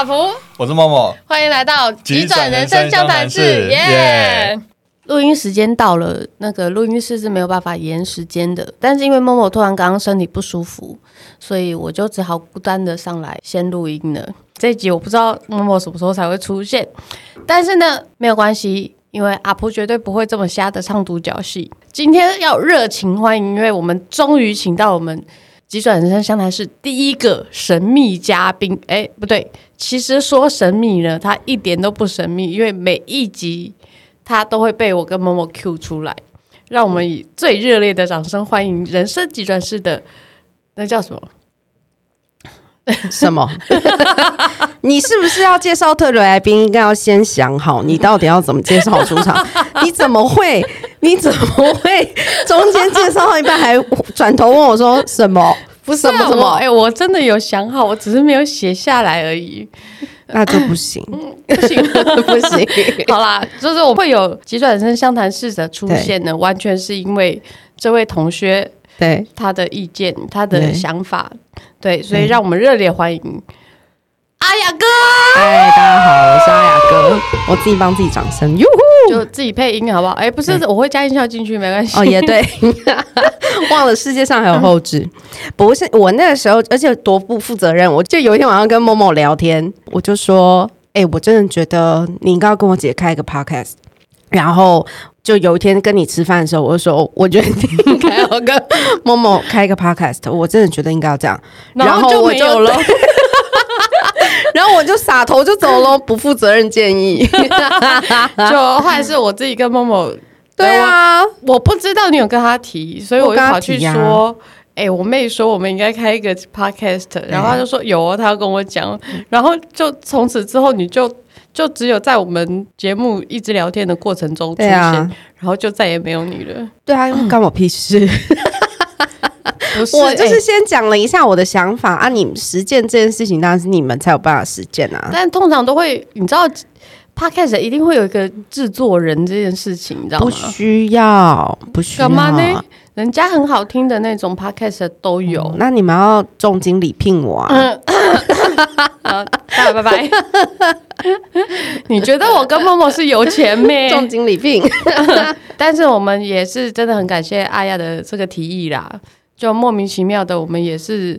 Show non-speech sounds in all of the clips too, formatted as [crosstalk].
阿福，我是默默，欢迎来到急转人生相谈室。耶！录音时间到了，那个录音室是没有办法延时间的，但是因为默默突然刚刚身体不舒服，所以我就只好孤单的上来先录音了。这一集我不知道默默什么时候才会出现，但是呢，没有关系，因为阿婆绝对不会这么瞎的唱独角戏。今天要热情欢迎，因为我们终于请到我们。疾转人生相谈室第一个神秘嘉宾，哎，不对，其实说神秘呢，他一点都不神秘，因为每一集他都会被我跟某某 Q 出来，让我们以最热烈的掌声欢迎人生急转室的那叫什么？什么？你是不是要介绍特别来宾？应该要先想好，你到底要怎么介绍出场？[laughs] 你怎么会？你怎么会中间介绍到一半还转头问我说什么？不是什么什么？哎、欸，我真的有想好，我只是没有写下来而已。[laughs] 那就不行，不行，不行。[laughs] [laughs] 好啦，就是我会有急转人生相谈室的出现呢，完全是因为这位同学对他的意见、他的想法，对，对，所以让我们热烈欢迎。阿雅哥，嗨，大家好，我是阿雅哥，我自己帮自己掌声，哟呼，就自己配音好不好？哎、欸，不是，我会加音效进去，没关系。哦，也对，[laughs] 忘了世界上还有后置，不是我那个时候，而且多不负责任。我就有一天晚上跟某某聊天，我就说，哎、欸，我真的觉得你应该要跟我姐开一个 podcast。然后就有一天跟你吃饭的时候，我就说，我觉得你应该要跟某某开一个 podcast。我真的觉得应该要这样，然后就没有了。[laughs] 我就撒头就走了，[laughs] 不负责任建议。[laughs] 就后来是我自己跟某某，对啊我，我不知道你有跟他提，所以我就跑去说，哎、欸，我妹说我们应该开一个 podcast，然后他就说有哦，他要跟我讲，然后就从此之后你就就只有在我们节目一直聊天的过程中出现，啊、然后就再也没有你了。对啊，关我屁事。是我就是先讲了一下我的想法、欸、啊，你实践这件事情当然是你们才有办法实践啊。但通常都会，你知道，Podcast 一定会有一个制作人这件事情，你知道吗？不需要，不需要。干嘛呢？人家很好听的那种 Podcast 都有、嗯。那你们要重金礼聘我啊？嗯、好，拜拜拜。[laughs] 你觉得我跟默默是有钱没？重金礼聘。[laughs] 但是我们也是真的很感谢阿亚的这个提议啦。就莫名其妙的，我们也是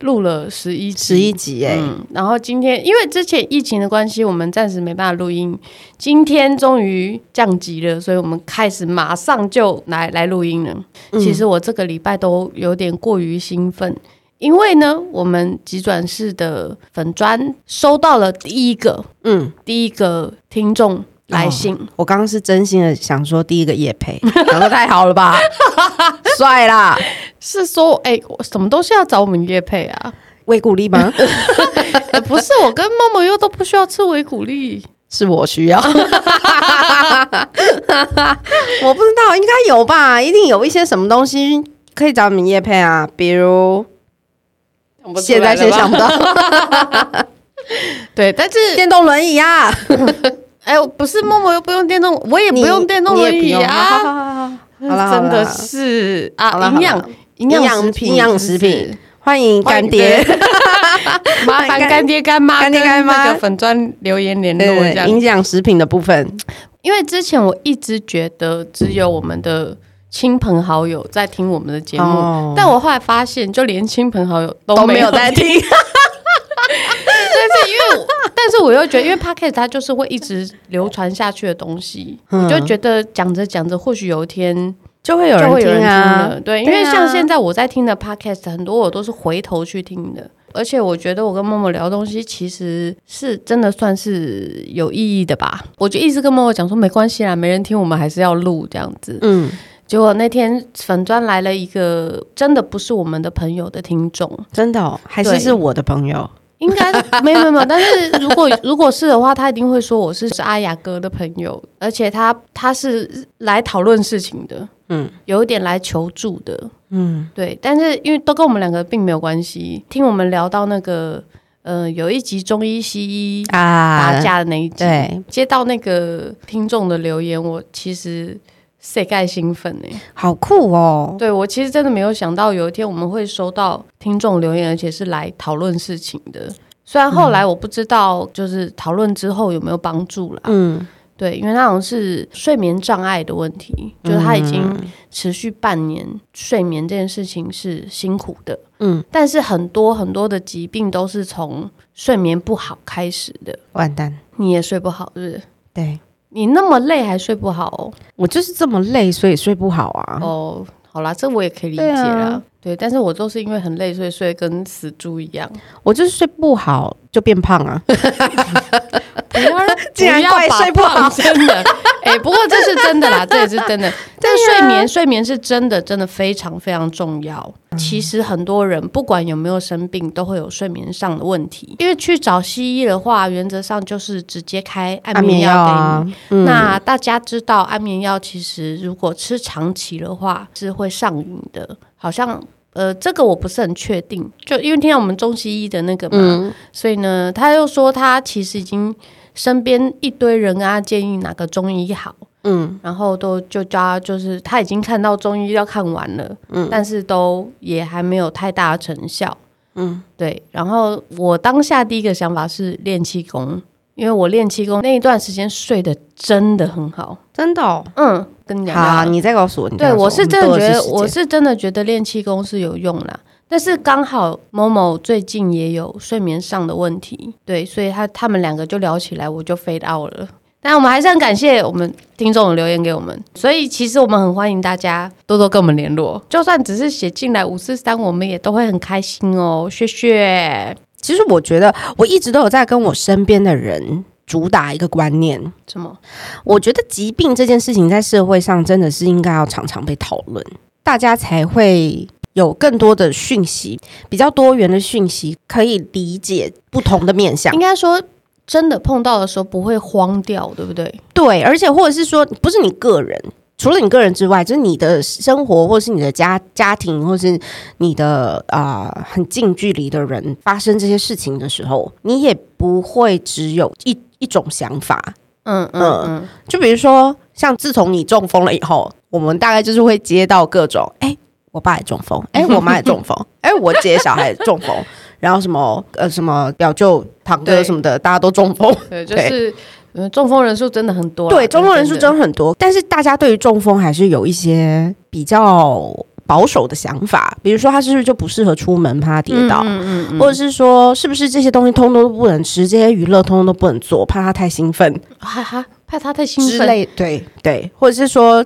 录了十一十一集哎、欸嗯，然后今天因为之前疫情的关系，我们暂时没办法录音，今天终于降级了，所以我们开始马上就来来录音了。嗯、其实我这个礼拜都有点过于兴奋，因为呢，我们急转室的粉砖收到了第一个，嗯，第一个听众。来信，哦、我刚刚是真心的想说第一个叶培，讲的太好了吧，[laughs] 帅啦！是说，哎、欸，什么东西要找我们叶配啊？维骨力吗？[laughs] 不是，我跟默默又都不需要吃维骨力，是我需要。[laughs] 我不知道，应该有吧？一定有一些什么东西可以找我们叶配啊？比如，现在先想不到。[laughs] 对，但是电动轮椅啊。哎，不是默默又不用电动，我也不用电动轮椅啊！好了，真的是啊，营养营养食品，营养食品，欢迎干爹，[laughs] 麻烦干爹干妈干爹干妈。那个粉砖留言联络这样。营养食品的部分，因为之前我一直觉得只有我们的亲朋好友在听我们的节目，但我后来发现，就连亲朋好友都没有在听。但是 [laughs] 因为，但是我又觉得，因为 Podcast 它就是会一直流传下去的东西，嗯、我就觉得讲着讲着，或许有一天就会有人听啊。对，因为像现在我在听的 Podcast，很多我都是回头去听的，而且我觉得我跟默默聊的东西，其实是真的算是有意义的吧。我就一直跟默默讲说，没关系啦，没人听，我们还是要录这样子。嗯，结果那天粉砖来了一个真的不是我们的朋友的听众，真的、哦、还是是我的朋友。应该没有没有，但是如果如果是的话，他一定会说我是是阿雅哥的朋友，而且他他是来讨论事情的，嗯，有一点来求助的，嗯，对。但是因为都跟我们两个并没有关系，听我们聊到那个呃有一集中医西医啊打架的那一集，啊、接到那个听众的留言，我其实。谁盖兴奋呢？好酷哦！对，我其实真的没有想到有一天我们会收到听众留言，而且是来讨论事情的。虽然后来我不知道，就是讨论之后有没有帮助啦。嗯，对，因为那种是睡眠障碍的问题，就是他已经持续半年，睡眠这件事情是辛苦的。嗯，但是很多很多的疾病都是从睡眠不好开始的。完蛋，你也睡不好，是不是？对，你那么累还睡不好哦？我就是这么累，所以睡不好啊。哦。好啦，这我也可以理解啦。对，但是我都是因为很累，所以睡跟死猪一样。我就是睡不好就变胖啊！[laughs] 不要，竟然怪睡不好，真的。[laughs] 哎、欸，不过这是真的啦，这也是真的。但睡眠，睡眠是真的，真的非常非常重要。其实很多人不管有没有生病，都会有睡眠上的问题。因为去找西医的话，原则上就是直接开安眠药给你。啊嗯、那大家知道，安眠药其实如果吃长期的话，是会上瘾的。好像呃，这个我不是很确定，就因为听到我们中西医的那个嘛，嗯、所以呢，他又说他其实已经身边一堆人啊，建议哪个中医好，嗯，然后都就叫他就是他已经看到中医要看完了，嗯，但是都也还没有太大的成效，嗯，对。然后我当下第一个想法是练气功。因为我练气功那一段时间睡得真的很好，真的、哦。嗯，跟你讲，好，你再告诉我。对，我是真的觉得，我是真的觉得练气功是有用啦。但是刚好某某最近也有睡眠上的问题，对，所以他他们两个就聊起来，我就 fade out 了。但我们还是很感谢我们听众的留言给我们，所以其实我们很欢迎大家多多跟我们联络，就算只是写进来五四三，我们也都会很开心哦。谢谢。其实我觉得，我一直都有在跟我身边的人主打一个观念，什么？我觉得疾病这件事情在社会上真的是应该要常常被讨论，大家才会有更多的讯息，比较多元的讯息，可以理解不同的面向。应该说，真的碰到的时候不会慌掉，对不对？对，而且或者是说，不是你个人。除了你个人之外，就是你的生活，或是你的家家庭，或是你的啊、呃、很近距离的人发生这些事情的时候，你也不会只有一一种想法。嗯嗯嗯，嗯，就比如说，像自从你中风了以后，我们大概就是会接到各种，哎、欸，我爸也中风，[laughs] 哎、欸，我妈也中风，[laughs] 哎、欸，我姐小孩也中风，然后什么呃什么表舅堂哥什么的，大家都中风，对，[laughs] 就是。嗯，中风人数真的很多。对，中风人数真的很多。但是大家对于中风还是有一些比较保守的想法，比如说他是不是就不适合出门，怕他跌倒，嗯嗯嗯，或者是说是不是这些东西通通都不能吃，这些娱乐通通都不能做，怕他太兴奋，哈哈，怕他太兴奋之类。对对，或者是说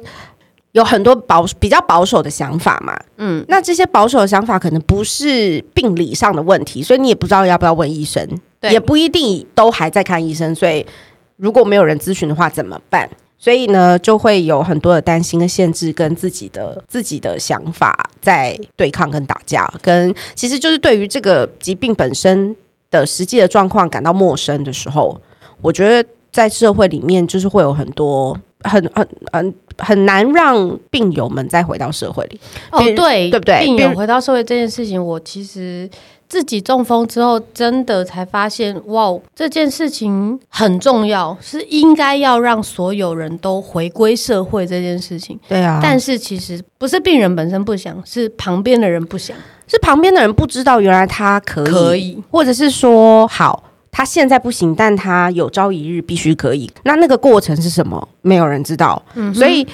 有很多保比较保守的想法嘛。嗯，那这些保守的想法可能不是病理上的问题，所以你也不知道要不要问医生，对也不一定都还在看医生，所以。如果没有人咨询的话怎么办？所以呢，就会有很多的担心跟限制，跟自己的自己的想法在对抗跟打架，跟其实就是对于这个疾病本身的实际的状况感到陌生的时候，我觉得在社会里面就是会有很多很很很很难让病友们再回到社会里。哦，对，对不对？病友回到社会这件事情，我其实。自己中风之后，真的才发现，哇，这件事情很重要，是应该要让所有人都回归社会这件事情。对啊，但是其实不是病人本身不想，是旁边的人不想，是旁边的人不知道原来他可以，可以，或者是说，好，他现在不行，但他有朝一日必须可以。那那个过程是什么？没有人知道。嗯，所以。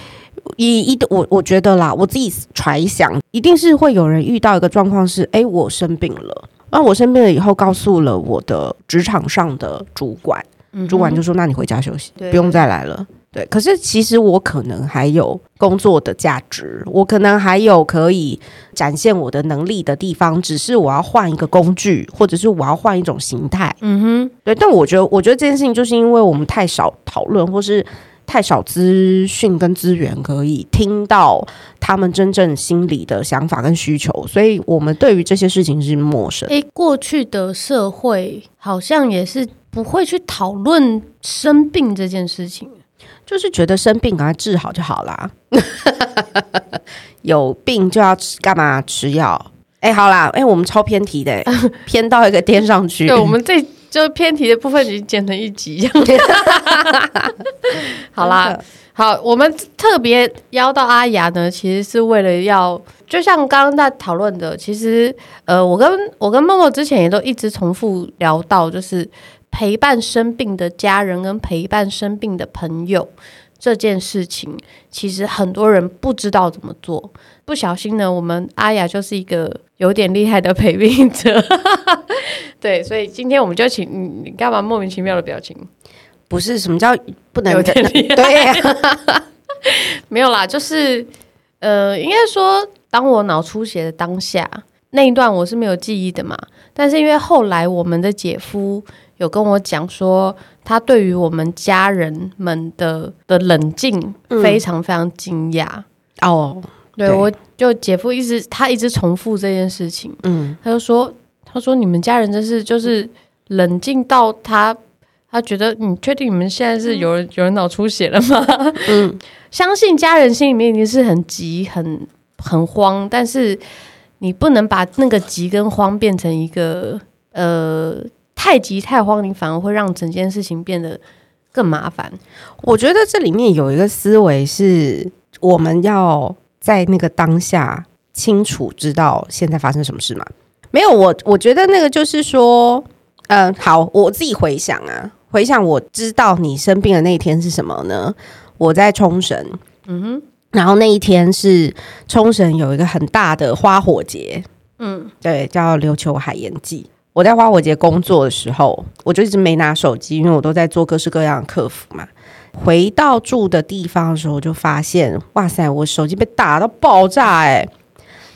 一一我我觉得啦，我自己揣想，一定是会有人遇到一个状况是，哎，我生病了，那我生病了以后，告诉了我的职场上的主管，嗯、主管就说，那你回家休息，不用再来了。对，可是其实我可能还有工作的价值，我可能还有可以展现我的能力的地方，只是我要换一个工具，或者是我要换一种形态。嗯哼，对，但我觉得，我觉得这件事情就是因为我们太少讨论，或是。太少资讯跟资源可以听到他们真正心里的想法跟需求，所以我们对于这些事情是陌生。诶，过去的社会好像也是不会去讨论生病这件事情，就是觉得生病赶快治好就好啦。[laughs] 有病就要吃干嘛吃药？诶，好啦，诶，我们超偏题的，[laughs] 偏到一个天上去。对，我们这。就偏题的部分已经剪成一集，[laughs] 好啦，好，我们特别邀到阿雅呢，其实是为了要，就像刚刚在讨论的，其实呃，我跟我跟默默之前也都一直重复聊到，就是陪伴生病的家人跟陪伴生病的朋友这件事情，其实很多人不知道怎么做，不小心呢，我们阿雅就是一个有点厉害的陪病者，[laughs] 对，所以今天我们就请你，你干嘛莫名其妙的表情？不是什么叫不能有点对呀、啊，[laughs] 没有啦，就是呃，应该说，当我脑出血的当下那一段我是没有记忆的嘛。但是因为后来我们的姐夫有跟我讲说，他对于我们家人们的的冷静非常非常惊讶、嗯、哦。对，对我就姐夫一直他一直重复这件事情，嗯，他就说他说你们家人真是就是冷静到他。他觉得，你确定你们现在是有人有人脑出血了吗？[laughs] 嗯，相信家人心里面已经是很急、很很慌，但是你不能把那个急跟慌变成一个呃太急太慌，你反而会让整件事情变得更麻烦。我觉得这里面有一个思维是，我们要在那个当下清楚知道现在发生什么事嘛？没有，我我觉得那个就是说，嗯、呃，好，我自己回想啊。回想我知道你生病的那一天是什么呢？我在冲绳，嗯哼，然后那一天是冲绳有一个很大的花火节，嗯，对，叫琉球海盐祭。我在花火节工作的时候，我就一直没拿手机，因为我都在做各式各样的客服嘛。回到住的地方的时候，我就发现，哇塞，我手机被打到爆炸，欸，诶。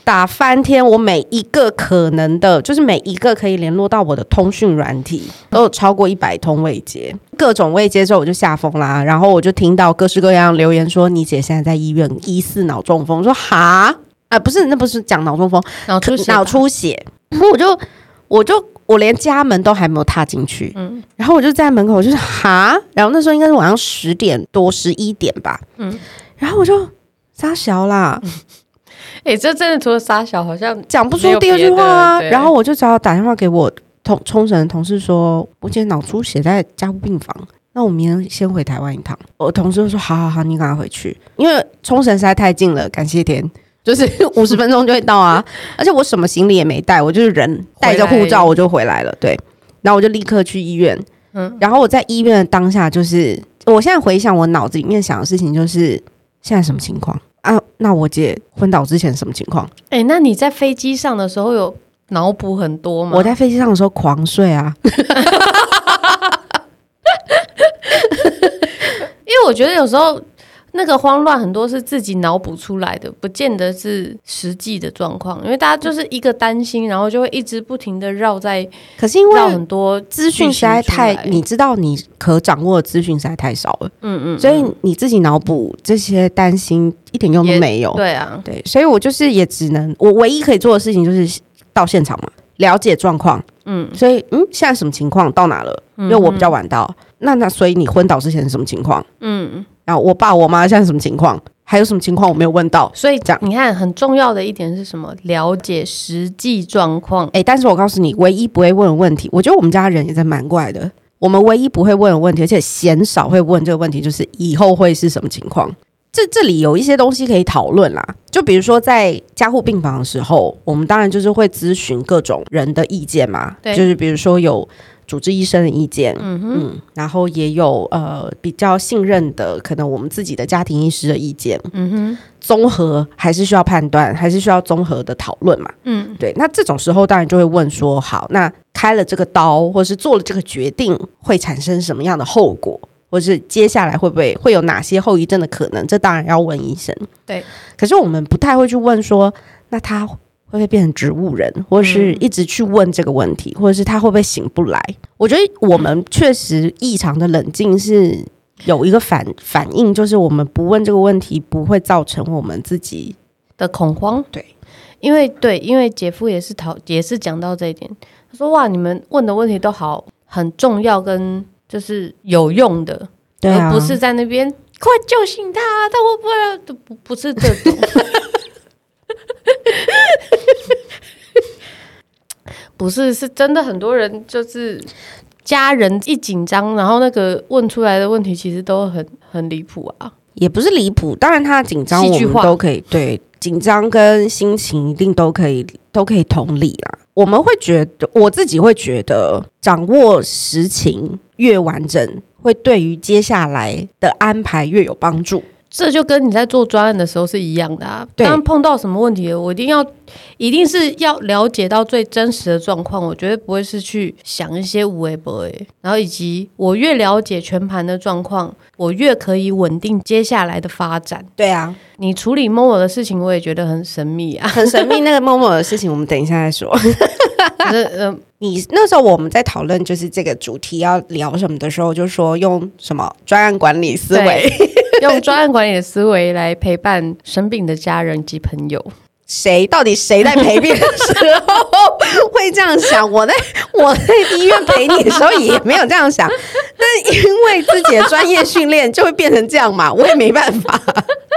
打翻天！我每一个可能的，就是每一个可以联络到我的通讯软体，都有超过一百通未接，各种未接之后我就吓疯啦。然后我就听到各式各样留言说：“你姐现在在医院，疑似脑中风。”说：“哈啊，不是，那不是讲脑中风，脑出，脑出血。”然后我就，我就，我连家门都还没有踏进去，嗯，然后我就在门口，就是哈，然后那时候应该是晚上十点多十一点吧，嗯，然后我就撒小啦。嗯哎、欸，这真的除了撒小，好像讲不出第二句话啊。然后我就只好打电话给我同冲绳的同事说，我今天脑出血在加护病房，那我明天先回台湾一趟。我同事就说，好好好，你赶快回去，因为冲绳实在太近了，感谢天，就是 [laughs] 五十分钟就会到啊。而且我什么行李也没带，我就是人带着护照我就回来了。对，然后我就立刻去医院。嗯，然后我在医院的当下，就是我现在回想我脑子里面想的事情，就是现在什么情况？啊，那我姐昏倒之前什么情况？哎、欸，那你在飞机上的时候有脑补很多吗？我在飞机上的时候狂睡啊，[laughs] [laughs] 因为我觉得有时候。那个慌乱很多是自己脑补出来的，不见得是实际的状况。因为大家就是一个担心，然后就会一直不停的绕在。可是因为很多资讯实在太，你知道你可掌握的资讯实在太少了。嗯嗯，所以你自己脑补这些担心一点用都没有。对啊，对，所以我就是也只能，我唯一可以做的事情就是到现场嘛，了解状况。嗯，所以嗯，现在什么情况？到哪了？因为我比较晚到。嗯、那那所以你昏倒之前是什么情况？嗯。然后我爸我妈现在什么情况？还有什么情况我没有问到？所以讲，你看很重要的一点是什么？了解实际状况。哎，但是我告诉你，唯一不会问的问题，我觉得我们家人也在蛮怪的。我们唯一不会问的问题，而且鲜少会问这个问题，就是以后会是什么情况？这这里有一些东西可以讨论啦。就比如说在加护病房的时候，我们当然就是会咨询各种人的意见嘛。对，就是比如说有。主治医生的意见，嗯哼嗯，然后也有呃比较信任的，可能我们自己的家庭医师的意见，嗯哼，综合还是需要判断，还是需要综合的讨论嘛，嗯，对。那这种时候当然就会问说，好，那开了这个刀，或是做了这个决定，会产生什么样的后果，或是接下来会不会会有哪些后遗症的可能？这当然要问医生，对。可是我们不太会去问说，那他。会不会变成植物人，或者是一直去问这个问题，或者是他会不会醒不来？我觉得我们确实异常的冷静，是有一个反反应，就是我们不问这个问题，不会造成我们自己的恐慌。对，因为对，因为姐夫也是讨也是讲到这一点，他说：“哇，你们问的问题都好很重要，跟就是有用的，对啊，而不是在那边快救醒他，他会不会不不是这种。[laughs] ” [laughs] 不是，是真的，很多人就是家人一紧张，然后那个问出来的问题其实都很很离谱啊。也不是离谱，当然他的紧张我们都可以对紧张跟心情一定都可以都可以同理啦。我们会觉得，我自己会觉得，掌握实情越完整，会对于接下来的安排越有帮助。这就跟你在做专案的时候是一样的啊。当碰到什么问题，我一定要，一定是要了解到最真实的状况。我绝对不会是去想一些无为不为。然后以及我越了解全盘的状况，我越可以稳定接下来的发展。对啊，你处理 Momo 的事情，我也觉得很神秘啊，很神秘。那个 Momo 的事情，我们等一下再说。[laughs] 呃，你那时候我们在讨论就是这个主题要聊什么的时候，就说用什么专案管理思维。用专案管理的思维来陪伴生病的家人及朋友。谁到底谁在陪病的时候会这样想？我在 [laughs] 我在医院陪你的时候也没有这样想。但因为自己的专业训练就会变成这样嘛，我也没办法。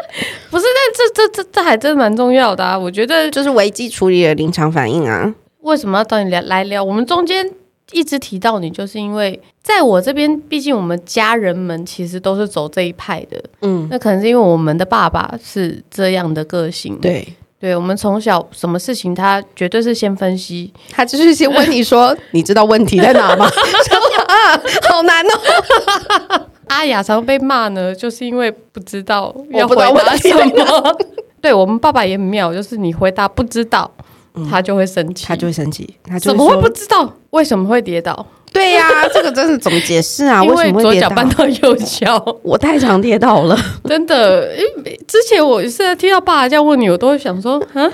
[laughs] 不是，但这这这这还真蛮重要的啊！我觉得就是危机处理的临场反应啊。为什么要找你聊来聊？我们中间。一直提到你，就是因为在我这边，毕竟我们家人们其实都是走这一派的，嗯，那可能是因为我们的爸爸是这样的个性，对，对，我们从小什么事情他绝对是先分析，他就是先问你说，你知道问题在哪吗？啊，[laughs] 好难哦。[laughs] 阿雅常被骂呢，就是因为不知道要回答什么。对，我们爸爸也很妙，就是你回答不知道。他就会生气，他就会生气，他怎么会不知道为什么会跌倒？对呀、啊，[laughs] 这个真是怎么解释啊？因为左脚绊到右脚，[laughs] 我太常跌倒了，真的。因为之前我是在听到爸爸这样问你，我都会想说，啊，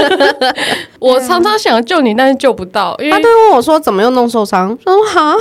[laughs] 我常常想救你，但是救不到。因为他都问我说怎么又弄受伤？说好，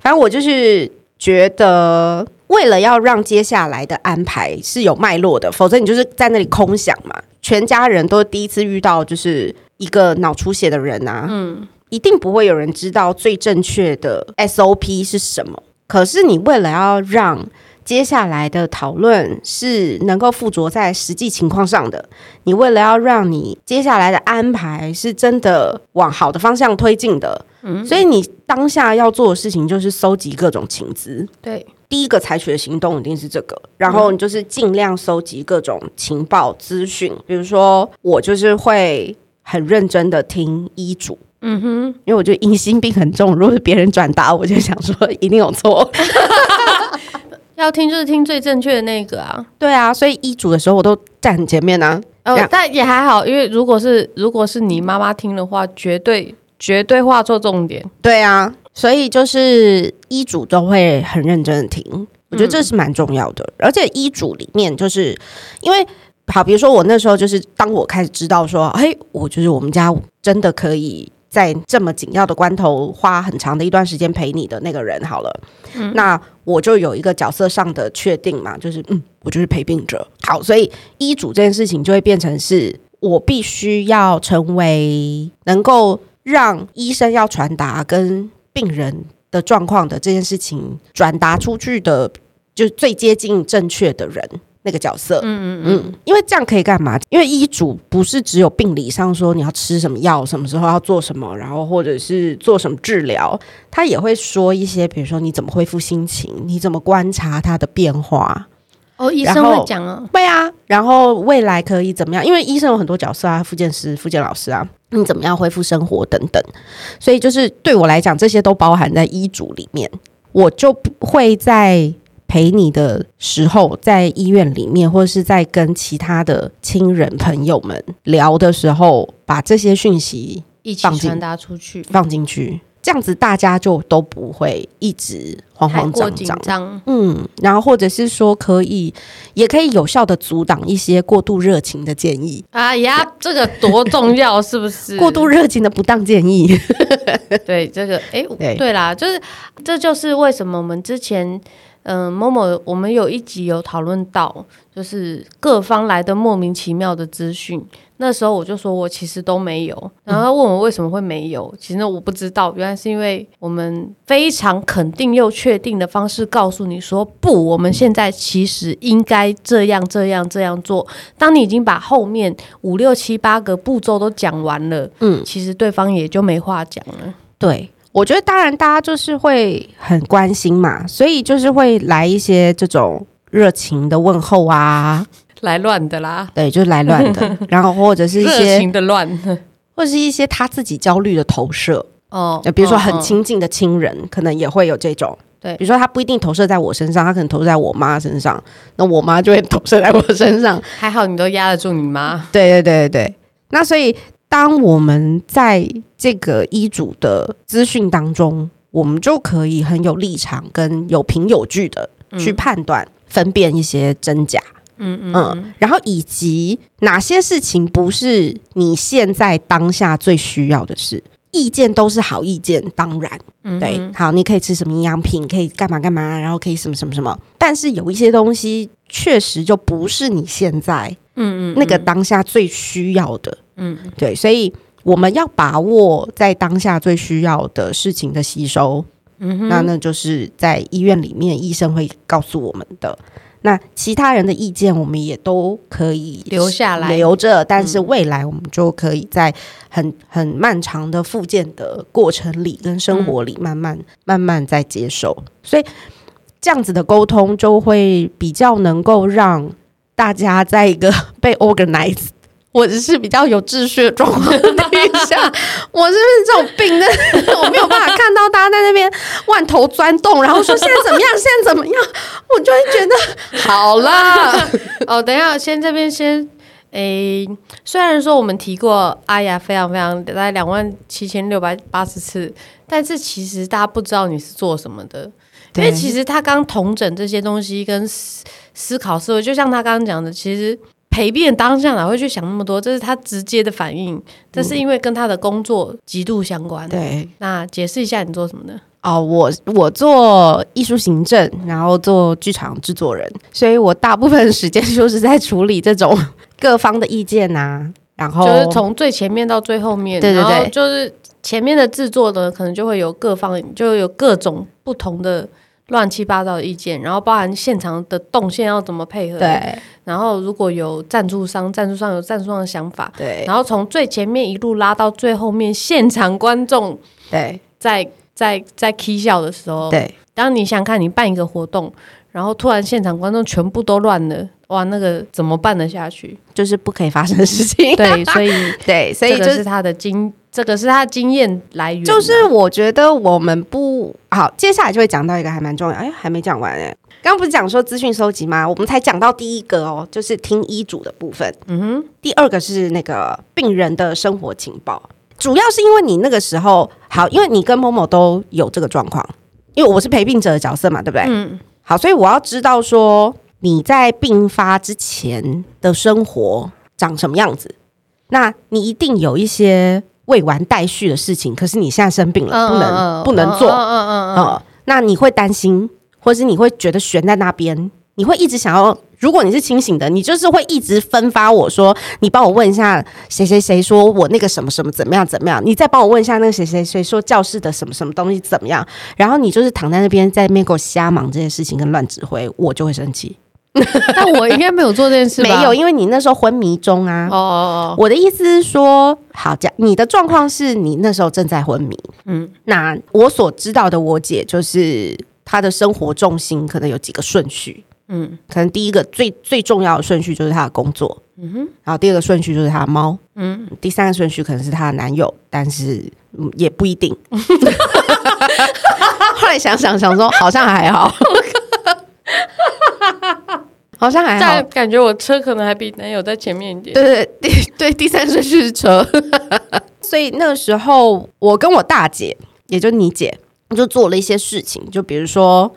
反正我就是觉得，为了要让接下来的安排是有脉络的，否则你就是在那里空想嘛。全家人都第一次遇到就是一个脑出血的人啊，嗯，一定不会有人知道最正确的 SOP 是什么。可是你为了要让接下来的讨论是能够附着在实际情况上的，你为了要让你接下来的安排是真的往好的方向推进的，嗯，所以你当下要做的事情就是搜集各种情资，对。第一个采取的行动一定是这个，然后你就是尽量收集各种情报资讯，比如说我就是会很认真的听医嘱，嗯哼，因为我觉得疑心病很重，如果是别人转达，我就想说 [laughs] 一定有错，要听就是听最正确的那个啊，对啊，所以医嘱的时候我都站很前面啊，哦，但也还好，因为如果是如果是你妈妈听的话，绝对绝对画错重点，对啊。所以就是医嘱都会很认真的听，我觉得这是蛮重要的。而且医嘱里面就是因为好，比如说我那时候就是当我开始知道说，嘿，我就是我们家真的可以在这么紧要的关头花很长的一段时间陪你的那个人好了，嗯，那我就有一个角色上的确定嘛，就是嗯，我就是陪病者。好，所以医嘱这件事情就会变成是我必须要成为能够让医生要传达跟病人的状况的这件事情转达出去的，就是最接近正确的人那个角色。嗯嗯嗯，因为这样可以干嘛？因为医嘱不是只有病理上说你要吃什么药，什么时候要做什么，然后或者是做什么治疗，他也会说一些，比如说你怎么恢复心情，你怎么观察他的变化。哦，医生会讲啊，会啊，然后未来可以怎么样？因为医生有很多角色啊，复健师、复健老师啊。你怎么样恢复生活等等，所以就是对我来讲，这些都包含在医嘱里面。我就会在陪你的时候，在医院里面，或者是在跟其他的亲人朋友们聊的时候，把这些讯息一起传达出去，放进去。这样子大家就都不会一直慌慌张张，嗯，然后或者是说可以，也可以有效的阻挡一些过度热情的建议。哎呀，这个多重要，是不是？[laughs] 过度热情的不当建议。[laughs] 对，这个，哎，对，对啦，就是这就是为什么我们之前，嗯、呃，某某，我们有一集有讨论到，就是各方来的莫名其妙的资讯。那时候我就说，我其实都没有。然后他问我为什么会没有，其实我不知道，原来是因为我们非常肯定又确定的方式告诉你说，不，我们现在其实应该这样这样这样做。当你已经把后面五六七八个步骤都讲完了，嗯，其实对方也就没话讲了。对，我觉得当然大家就是会很关心嘛，所以就是会来一些这种。热情的问候啊，来乱的啦，对，就是来乱的，[laughs] 然后或者是一些热情的乱，或者是一些他自己焦虑的投射哦，比如说很亲近的亲人，可能也会有这种。对，比如说他不一定投射在我身上，他可能投射在我妈身上，那我妈就会投射在我身上。还好你都压得住你妈。对对对对对。那所以当我们在这个医嘱的资讯当中，我们就可以很有立场跟有凭有据的去判断、嗯、分辨一些真假。嗯嗯嗯。然后以及哪些事情不是你现在当下最需要的事。意见都是好意见，当然，对，好，你可以吃什么营养品，可以干嘛干嘛，然后可以什么什么什么。但是有一些东西确实就不是你现在，嗯嗯，那个当下最需要的，嗯，对，所以我们要把握在当下最需要的事情的吸收，嗯哼，那那就是在医院里面医生会告诉我们的。那其他人的意见，我们也都可以留下来。留着，但是未来我们就可以在很很漫长的复健的过程里跟生活里，慢慢慢慢在接受，所以这样子的沟通就会比较能够让大家在一个 [laughs] 被 organize。我只是比较有秩序的状况下，[laughs] 我是不是这种病呢？[laughs] 我没有办法看到大家在那边万头钻洞，然后说现在怎么样？现在怎么样？我就会觉得 [laughs] 好啦。哦，等一下，先这边先。诶、欸，虽然说我们提过阿雅非常非常大概两万七千六百八十次，但是其实大家不知道你是做什么的，因为其实他刚同整这些东西跟思思考思维，就像他刚刚讲的，其实。陪病当下哪会去想那么多？这是他直接的反应，这是因为跟他的工作极度相关。对，那解释一下你做什么呢？哦，我我做艺术行政，然后做剧场制作人，所以我大部分时间就是在处理这种各方的意见啊。然后就是从最前面到最后面，对对对，就是前面的制作呢，可能就会有各方，就有各种不同的。乱七八糟的意见，然后包含现场的动线要怎么配合，对。然后如果有赞助商，赞助商有赞助商的想法，对。然后从最前面一路拉到最后面，现场观众，对，在在在 k 笑的时候，对。当你想看你办一个活动，然后突然现场观众全部都乱了，哇，那个怎么办得下去？就是不可以发生的事情。对，所以 [laughs] 对，所以这是他的经。这个是他经验来源，就是我觉得我们不好，接下来就会讲到一个还蛮重要，哎，还没讲完哎，刚刚不是讲说资讯收集吗？我们才讲到第一个哦，就是听医嘱的部分，嗯哼，第二个是那个病人的生活情报，主要是因为你那个时候好，因为你跟 Momo 都有这个状况，因为我是陪病者的角色嘛，对不对？嗯，好，所以我要知道说你在病发之前的生活长什么样子，那你一定有一些。未完待续的事情，可是你现在生病了，不能不能做，嗯嗯嗯，那你会担心，或是你会觉得悬在那边，你会一直想要。如果你是清醒的，你就是会一直分发我说，你帮我问一下谁谁谁说我那个什么什么怎么样怎么样，你再帮我问一下那个谁谁谁说教室的什么什么东西怎么样，然后你就是躺在那边在那边给我瞎忙这些事情跟乱指挥，我就会生气。[laughs] 但我应该没有做这件事吧？没有，因为你那时候昏迷中啊。哦哦哦。我的意思是说，好，这你的状况是你那时候正在昏迷。嗯。那我所知道的，我姐就是她的生活重心可能有几个顺序。嗯。可能第一个最最重要的顺序就是她的工作。嗯哼。然后第二个顺序就是她的猫。嗯。第三个顺序可能是她的男友，但是也不一定。[laughs] 后来想想想说，好像还好。[laughs] [laughs] 好像还好，感觉我车可能还比男友在前面一点。对对对，对，第三顺序是车。[laughs] 所以那个时候，我跟我大姐，也就你姐，就做了一些事情。就比如说，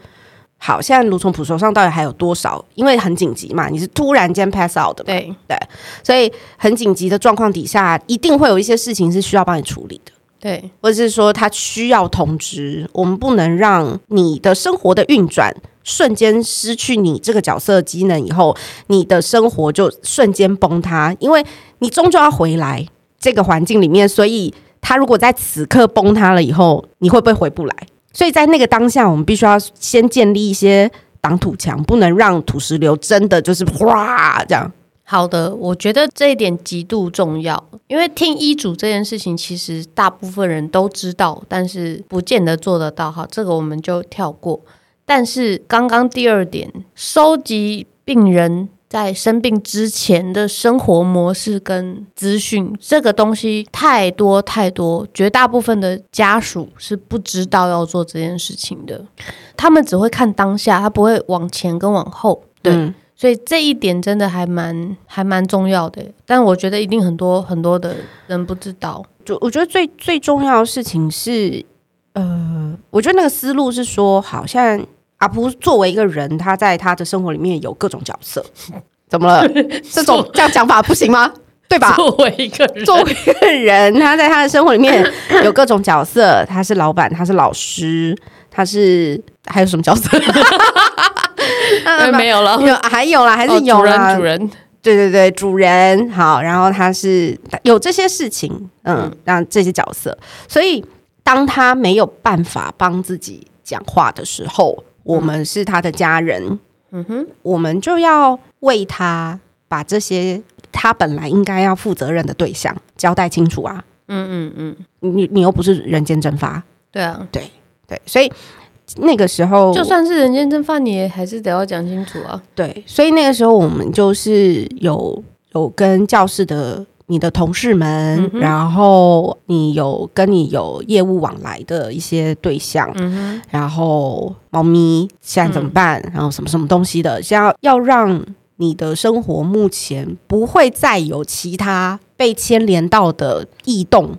好，现在卢从普手上到底还有多少？因为很紧急嘛，你是突然间 pass out 的，对对，所以很紧急的状况底下，一定会有一些事情是需要帮你处理的。对，或者是说他需要通知，我们不能让你的生活的运转瞬间失去你这个角色机能，以后你的生活就瞬间崩塌，因为你终究要回来这个环境里面，所以他如果在此刻崩塌了以后，你会不会回不来？所以在那个当下，我们必须要先建立一些挡土墙，不能让土石流真的就是哗这样。好的，我觉得这一点极度重要，因为听医嘱这件事情，其实大部分人都知道，但是不见得做得到。好，这个我们就跳过。但是刚刚第二点，收集病人在生病之前的生活模式跟资讯，这个东西太多太多，绝大部分的家属是不知道要做这件事情的，他们只会看当下，他不会往前跟往后。对，嗯、所以这一点真的还蛮还蛮重要的，但我觉得一定很多很多的人不知道。就我觉得最最重要的事情是，呃，我觉得那个思路是说，好像阿璞作为一个人，他在他的生活里面有各种角色，怎么了？[laughs] 这种这样讲法不行吗？对吧？作为一个人，作为一个人，他在他的生活里面有各种角色，他是老板，他是老师，他是还有什么角色？[laughs] [laughs] 没有了，有还有啦，还是有啦。主人，主人对对对，主人好。然后他是有这些事情，嗯，让这些角色。所以当他没有办法帮自己讲话的时候，我们是他的家人，嗯哼，我们就要为他把这些他本来应该要负责任的对象交代清楚啊。嗯嗯嗯，你你又不是人间蒸发，对啊，对对，所以。那个时候，就算是人间蒸发，你也还是得要讲清楚啊。对，所以那个时候我们就是有有跟教室的你的同事们，嗯、然后你有跟你有业务往来的一些对象，嗯、然后猫咪现在怎么办？嗯、然后什么什么东西的，想要要让你的生活目前不会再有其他被牵连到的异动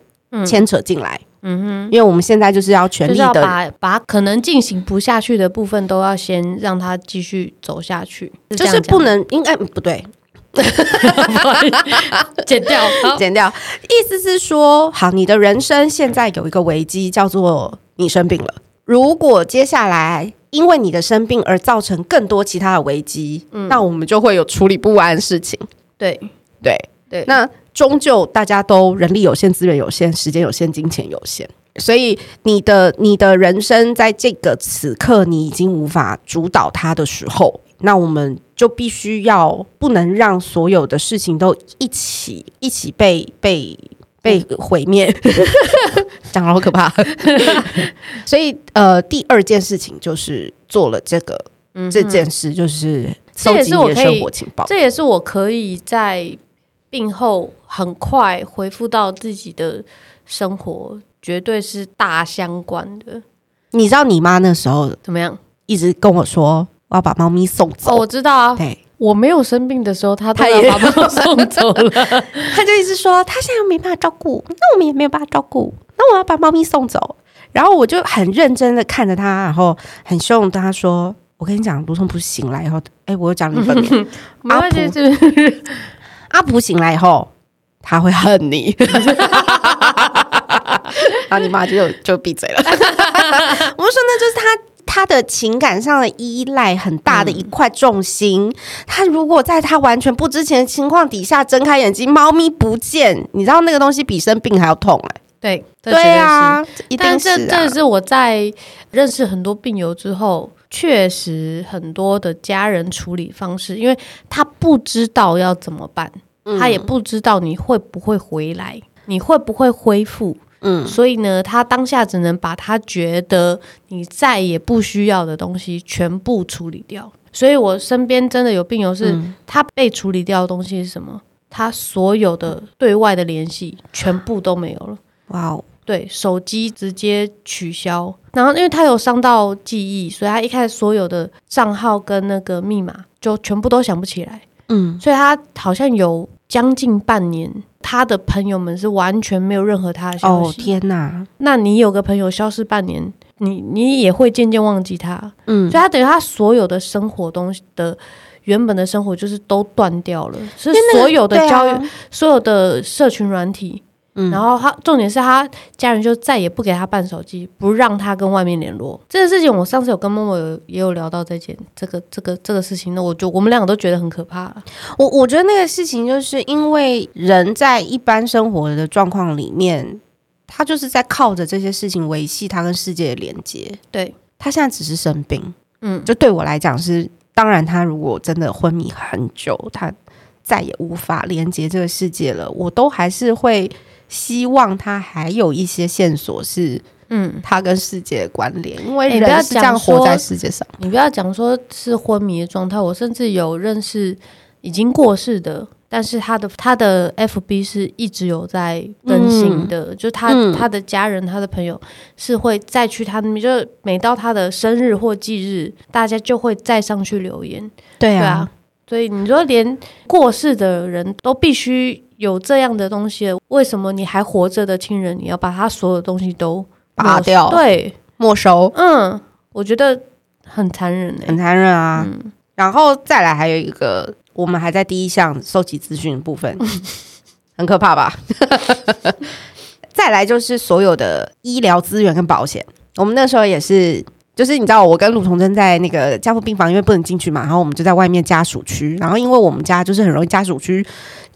牵扯进来。嗯嗯哼，因为我们现在就是要全力的把把可能进行不下去的部分都要先让它继续走下去，是就是不能应该不对，[laughs] 剪掉，剪掉。意思是说，好，你的人生现在有一个危机，叫做你生病了。如果接下来因为你的生病而造成更多其他的危机，嗯，那我们就会有处理不完的事情。对对对，那。终究大家都人力有限、资源有限、时间有限、金钱有限，所以你的你的人生在这个此刻你已经无法主导它的时候，那我们就必须要不能让所有的事情都一起一起被被被毁灭，[laughs] 讲得好可怕。[laughs] 所以呃，第二件事情就是做了这个、嗯、这件事，就是收集你的生活情报，这也是我可以在。病后很快恢复到自己的生活，绝对是大相关的。你知道你妈那时候怎么样？一直跟我说我要把猫咪送走。哦，我知道啊。对，我没有生病的时候，他他也把猫送走了。[laughs] 他就一直说他现在没办法照顾，那我们也没有办法照顾，那我要把猫咪送走。然后我就很认真的看着他，然后很凶跟他说：“我跟你讲，如同不醒来以后，哎，我又讲你本名 [laughs] 阿璞。” [laughs] 阿普醒来以后，他会恨你，然后你妈就就闭嘴了。他他的情感上的依赖很大的一块重心。嗯、他如果在他完全不知情的情况底下睁开眼睛，猫咪不见，你知道那个东西比生病还要痛哎、欸。对，对啊，一定是、啊。但这这是我在认识很多病友之后。确实，很多的家人处理方式，因为他不知道要怎么办，嗯、他也不知道你会不会回来，你会不会恢复，嗯，所以呢，他当下只能把他觉得你再也不需要的东西全部处理掉。所以我身边真的有病友是，嗯、他被处理掉的东西是什么？他所有的对外的联系全部都没有了。哇哦！对，手机直接取消，然后因为他有伤到记忆，所以他一开始所有的账号跟那个密码就全部都想不起来。嗯，所以他好像有将近半年，他的朋友们是完全没有任何他的消息。哦，天哪！那你有个朋友消失半年，你你也会渐渐忘记他。嗯，所以他等于他所有的生活东西的原本的生活就是都断掉了，是所有的交友、啊、所有的社群软体。嗯，然后他重点是他家人就再也不给他办手机，不让他跟外面联络。这个事情我上次有跟默默有也有聊到这件这个这个这个事情，那我就我们两个都觉得很可怕。我我觉得那个事情就是因为人在一般生活的状况里面，他就是在靠着这些事情维系他跟世界的连接。对，他现在只是生病，嗯，就对我来讲是，当然他如果真的昏迷很久，他再也无法连接这个世界了，我都还是会。希望他还有一些线索是嗯，他跟世界的关联，因为人是这样活在世界上。你不要讲说是昏迷的状态，我甚至有认识已经过世的。但是他的他的 FB 是一直有在更新的，嗯、就他、嗯、他的家人、他的朋友是会再去他那边，就每到他的生日或忌日，大家就会再上去留言。对啊，对啊，所以你说连过世的人都必须有这样的东西，为什么你还活着的亲人，你要把他所有东西都拔掉？对，没收。嗯，我觉得很残忍、欸，很残忍啊。嗯、然后再来还有一个。我们还在第一项收集资讯的部分，[laughs] 很可怕吧？[laughs] 再来就是所有的医疗资源跟保险。我们那时候也是，就是你知道，我跟鲁同珍在那个加护病房，因为不能进去嘛，然后我们就在外面家属区。然后因为我们家就是很容易家属区，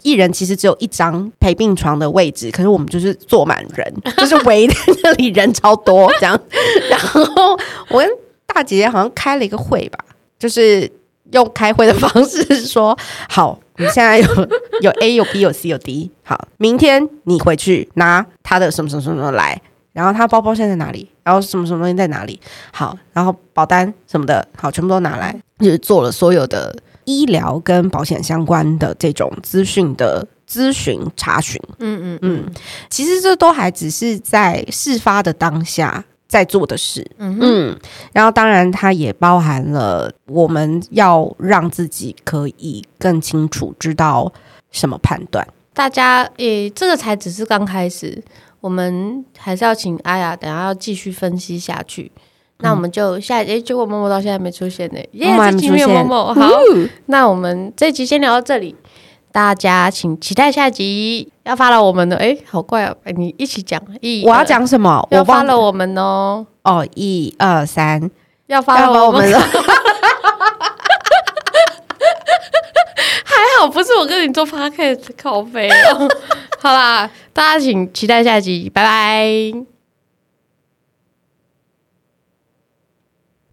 一人其实只有一张陪病床的位置，可是我们就是坐满人，[laughs] 就是围在那里人超多这样。[laughs] 然后我跟大姐姐好像开了一个会吧，就是。用开会的方式说：“好，你现在有 [laughs] 有 A 有 B 有 C 有 D，好，明天你回去拿他的什么什么什么来，然后他包包现在在哪里，然后什么什么东西在哪里，好，然后保单什么的，好，全部都拿来，就是做了所有的医疗跟保险相关的这种资讯的咨询查询。嗯嗯嗯，其实这都还只是在事发的当下。”在做的事，嗯，嗯，然后当然它也包含了我们要让自己可以更清楚知道什么判断。大家，诶、欸，这个才只是刚开始，我们还是要请阿雅，等下要继续分析下去。嗯、那我们就下，诶、欸，结果默默到现在没出现呢，耶，这集没有默默，好，那我们这集先聊到这里。大家请期待下集要发了我们的哎，好怪哦！你一起讲一，我要讲什么？要发了我们哦！哦，一二三，要发了我们了！还好不是我跟你做 podcast 靠背哦。好啦，大家请期待下集，拜拜。